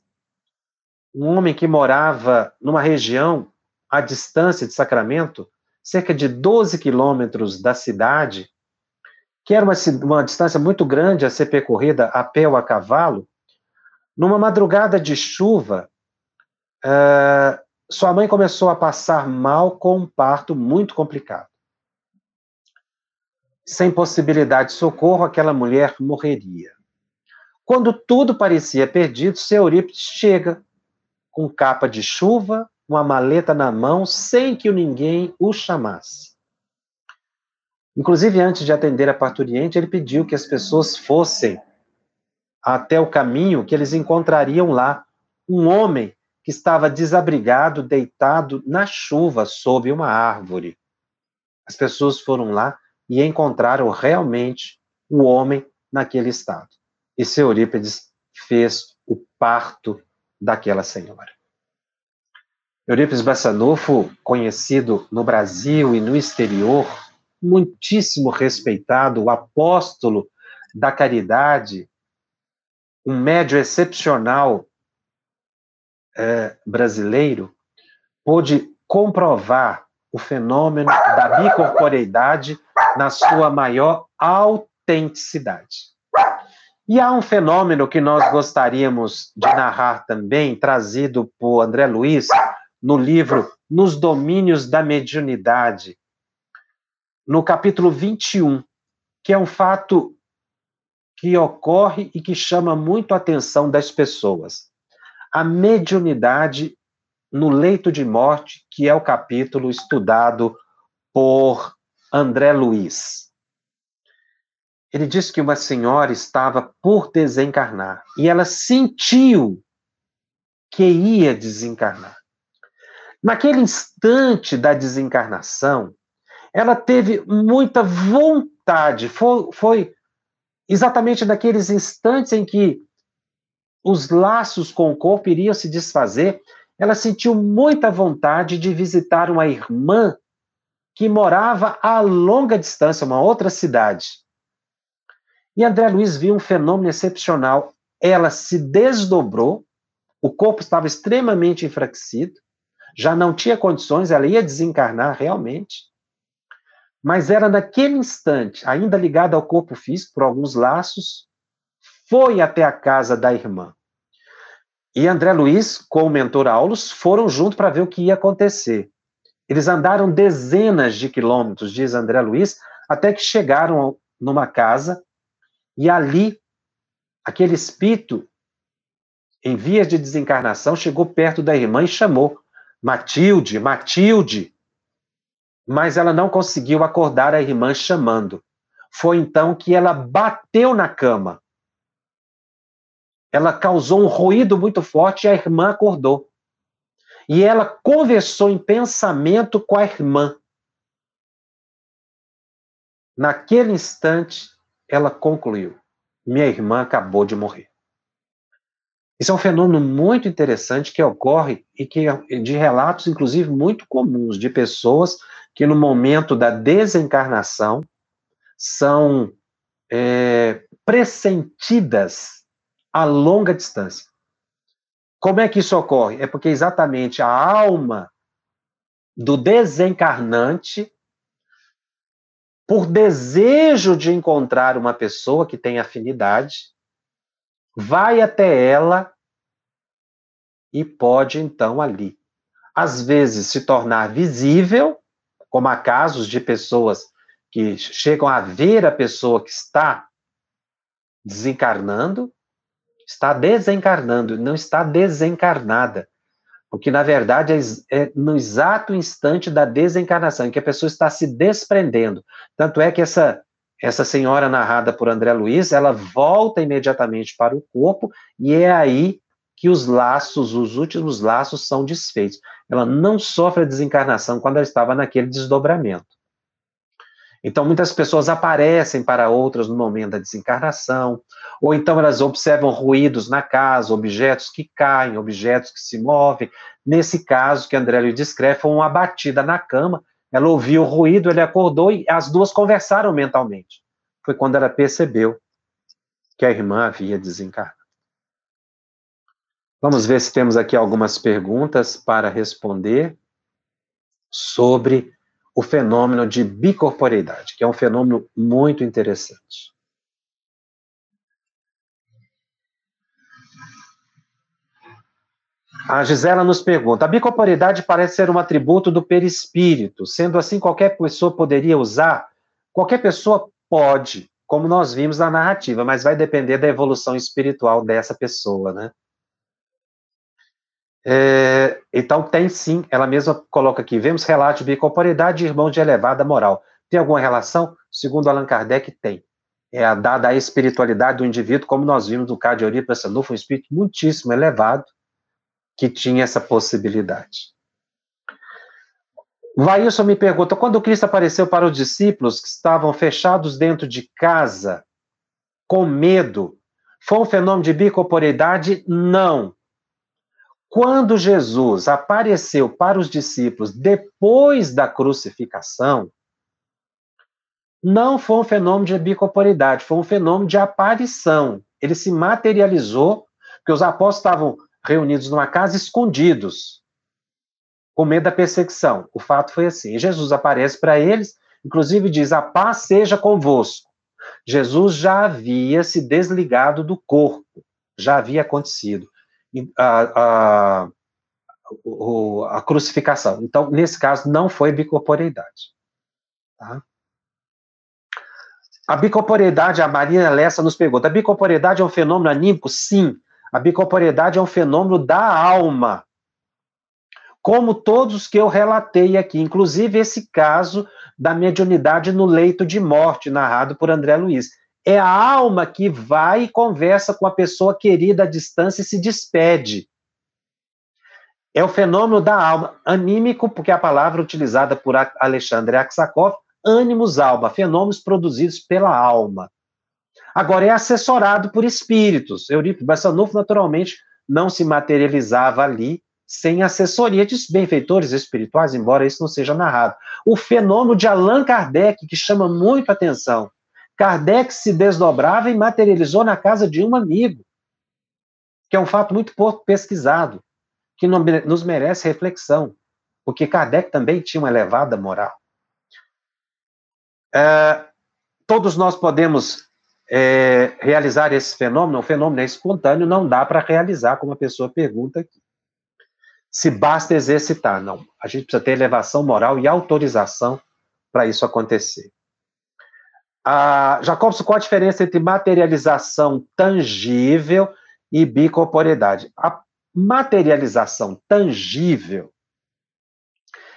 um homem que morava numa região à distância de Sacramento, cerca de 12 quilômetros da cidade, que era uma, uma distância muito grande a ser percorrida a pé ou a cavalo, numa madrugada de chuva, uh, sua mãe começou a passar mal com um parto muito complicado. Sem possibilidade de socorro, aquela mulher morreria. Quando tudo parecia perdido, seu Eurípides chega com capa de chuva, uma maleta na mão, sem que ninguém o chamasse. Inclusive, antes de atender a parturiente, ele pediu que as pessoas fossem até o caminho, que eles encontrariam lá um homem que estava desabrigado, deitado na chuva sob uma árvore. As pessoas foram lá e encontraram realmente o homem naquele estado. E seu Eurípides fez o parto daquela senhora. Eurípides Bassanufo, conhecido no Brasil e no exterior, muitíssimo respeitado, o apóstolo da caridade, um médio excepcional é, brasileiro, pôde comprovar o fenômeno da bicorporeidade na sua maior autenticidade. E há um fenômeno que nós gostaríamos de narrar também, trazido por André Luiz no livro Nos Domínios da Mediunidade, no capítulo 21, que é um fato que ocorre e que chama muito a atenção das pessoas. A mediunidade no leito de morte, que é o capítulo estudado por André Luiz. Ele diz que uma senhora estava por desencarnar e ela sentiu que ia desencarnar. Naquele instante da desencarnação, ela teve muita vontade, foi, foi exatamente naqueles instantes em que os laços com o corpo iriam se desfazer, ela sentiu muita vontade de visitar uma irmã que morava a longa distância, uma outra cidade. E André Luiz viu um fenômeno excepcional. Ela se desdobrou, o corpo estava extremamente enfraquecido, já não tinha condições, ela ia desencarnar realmente. Mas era naquele instante, ainda ligada ao corpo físico por alguns laços, foi até a casa da irmã. E André Luiz, com o mentor Aulus, foram junto para ver o que ia acontecer. Eles andaram dezenas de quilômetros, diz André Luiz, até que chegaram numa casa e ali, aquele espírito, em vias de desencarnação, chegou perto da irmã e chamou: Matilde, Matilde. Mas ela não conseguiu acordar a irmã chamando. Foi então que ela bateu na cama. Ela causou um ruído muito forte e a irmã acordou. E ela conversou em pensamento com a irmã. Naquele instante, ela concluiu: minha irmã acabou de morrer. Isso é um fenômeno muito interessante que ocorre e que de relatos, inclusive, muito comuns de pessoas que no momento da desencarnação são é, pressentidas a longa distância. Como é que isso ocorre? É porque exatamente a alma do desencarnante por desejo de encontrar uma pessoa que tem afinidade, vai até ela e pode então ali, às vezes se tornar visível, como há casos de pessoas que chegam a ver a pessoa que está desencarnando, está desencarnando, não está desencarnada. Porque, na verdade, é, é no exato instante da desencarnação, em que a pessoa está se desprendendo. Tanto é que essa, essa senhora narrada por André Luiz, ela volta imediatamente para o corpo, e é aí que os laços, os últimos laços são desfeitos. Ela não sofre a desencarnação quando ela estava naquele desdobramento. Então, muitas pessoas aparecem para outras no momento da desencarnação, ou então elas observam ruídos na casa, objetos que caem, objetos que se movem. Nesse caso que André lhe descreve, foi uma batida na cama, ela ouviu o ruído, ele acordou e as duas conversaram mentalmente. Foi quando ela percebeu que a irmã havia desencarnado. Vamos ver se temos aqui algumas perguntas para responder sobre o fenômeno de bicorporeidade, que é um fenômeno muito interessante. A Gisela nos pergunta: a bicorporeidade parece ser um atributo do perispírito. Sendo assim, qualquer pessoa poderia usar? Qualquer pessoa pode, como nós vimos na narrativa, mas vai depender da evolução espiritual dessa pessoa, né? É, então, tem sim, ela mesma coloca aqui: vemos relato de bicorporidade de irmão de elevada moral. Tem alguma relação? Segundo Allan Kardec, tem. É a dada a espiritualidade do indivíduo, como nós vimos no caso de Eurípides Sanufo, um espírito muitíssimo elevado que tinha essa possibilidade. Vailson me pergunta: quando Cristo apareceu para os discípulos que estavam fechados dentro de casa, com medo, foi um fenômeno de bicorporeidade? Não. Quando Jesus apareceu para os discípulos depois da crucificação, não foi um fenômeno de bicorporidade, foi um fenômeno de aparição. Ele se materializou, porque os apóstolos estavam reunidos numa casa escondidos, com medo da perseguição. O fato foi assim. Jesus aparece para eles, inclusive diz: A paz seja convosco. Jesus já havia se desligado do corpo, já havia acontecido a, a, a crucificação. Então, nesse caso, não foi bicorporeidade. Tá? A bicorporeidade, a Maria Lessa nos pergunta: a bicorporeidade é um fenômeno anímico? Sim. A bicorporeidade é um fenômeno da alma. Como todos que eu relatei aqui, inclusive esse caso da mediunidade no leito de morte, narrado por André Luiz. É a alma que vai e conversa com a pessoa querida à distância e se despede. É o fenômeno da alma, anímico, porque é a palavra utilizada por Alexandre Aksakov, ânimos alma, fenômenos produzidos pela alma. Agora, é assessorado por espíritos. Eurípides Bassanufo, naturalmente, não se materializava ali sem assessoria de benfeitores espirituais, embora isso não seja narrado. O fenômeno de Allan Kardec, que chama muito atenção, Kardec se desdobrava e materializou na casa de um amigo, que é um fato muito pouco pesquisado, que nos merece reflexão, porque Kardec também tinha uma elevada moral. É, todos nós podemos é, realizar esse fenômeno, o fenômeno é espontâneo, não dá para realizar, como a pessoa pergunta aqui. Se basta exercitar, não. A gente precisa ter elevação moral e autorização para isso acontecer. Ah, Jacobson, qual a diferença entre materialização tangível e bicorporeidade? A materialização tangível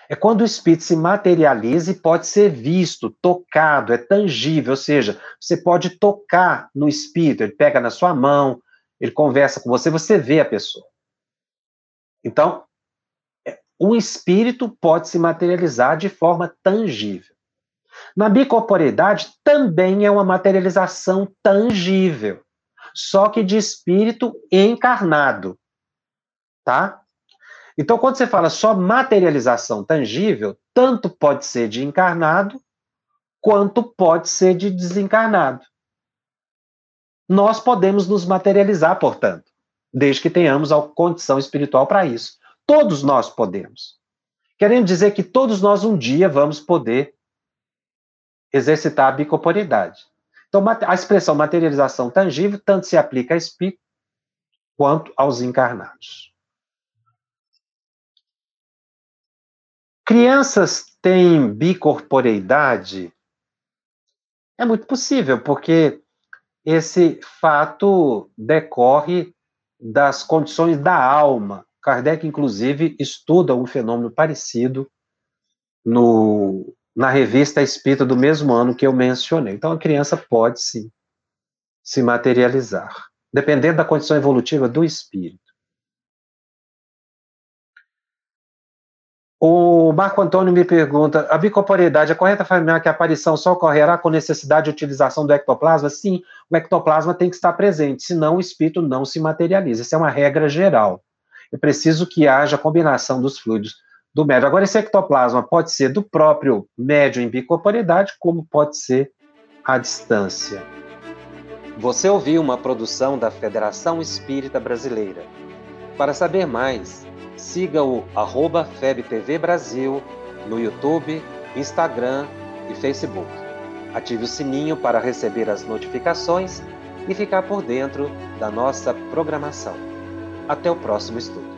é quando o espírito se materializa e pode ser visto, tocado, é tangível, ou seja, você pode tocar no espírito, ele pega na sua mão, ele conversa com você, você vê a pessoa. Então, um espírito pode se materializar de forma tangível. Na bicorporeidade também é uma materialização tangível, só que de espírito encarnado, tá? Então, quando você fala só materialização tangível, tanto pode ser de encarnado, quanto pode ser de desencarnado. Nós podemos nos materializar, portanto, desde que tenhamos a condição espiritual para isso. Todos nós podemos. Querendo dizer que todos nós um dia vamos poder exercitar a bicorporidade. Então, a expressão materialização tangível tanto se aplica a espírito quanto aos encarnados. Crianças têm bicorporeidade? É muito possível, porque esse fato decorre das condições da alma. Kardec, inclusive, estuda um fenômeno parecido no na revista espírita do mesmo ano que eu mencionei. Então, a criança pode sim se materializar, dependendo da condição evolutiva do espírito. O Marco Antônio me pergunta: a bicorporiedade é correta afirmar que a aparição só ocorrerá com necessidade de utilização do ectoplasma? Sim, o ectoplasma tem que estar presente, senão o espírito não se materializa. Isso é uma regra geral. É preciso que haja combinação dos fluidos do médium. Agora, esse ectoplasma pode ser do próprio médium em bicorporeidade, como pode ser à distância. Você ouviu uma produção da Federação Espírita Brasileira. Para saber mais, siga o arroba FebTV Brasil no YouTube, Instagram e Facebook. Ative o sininho para receber as notificações e ficar por dentro da nossa programação. Até o próximo estudo.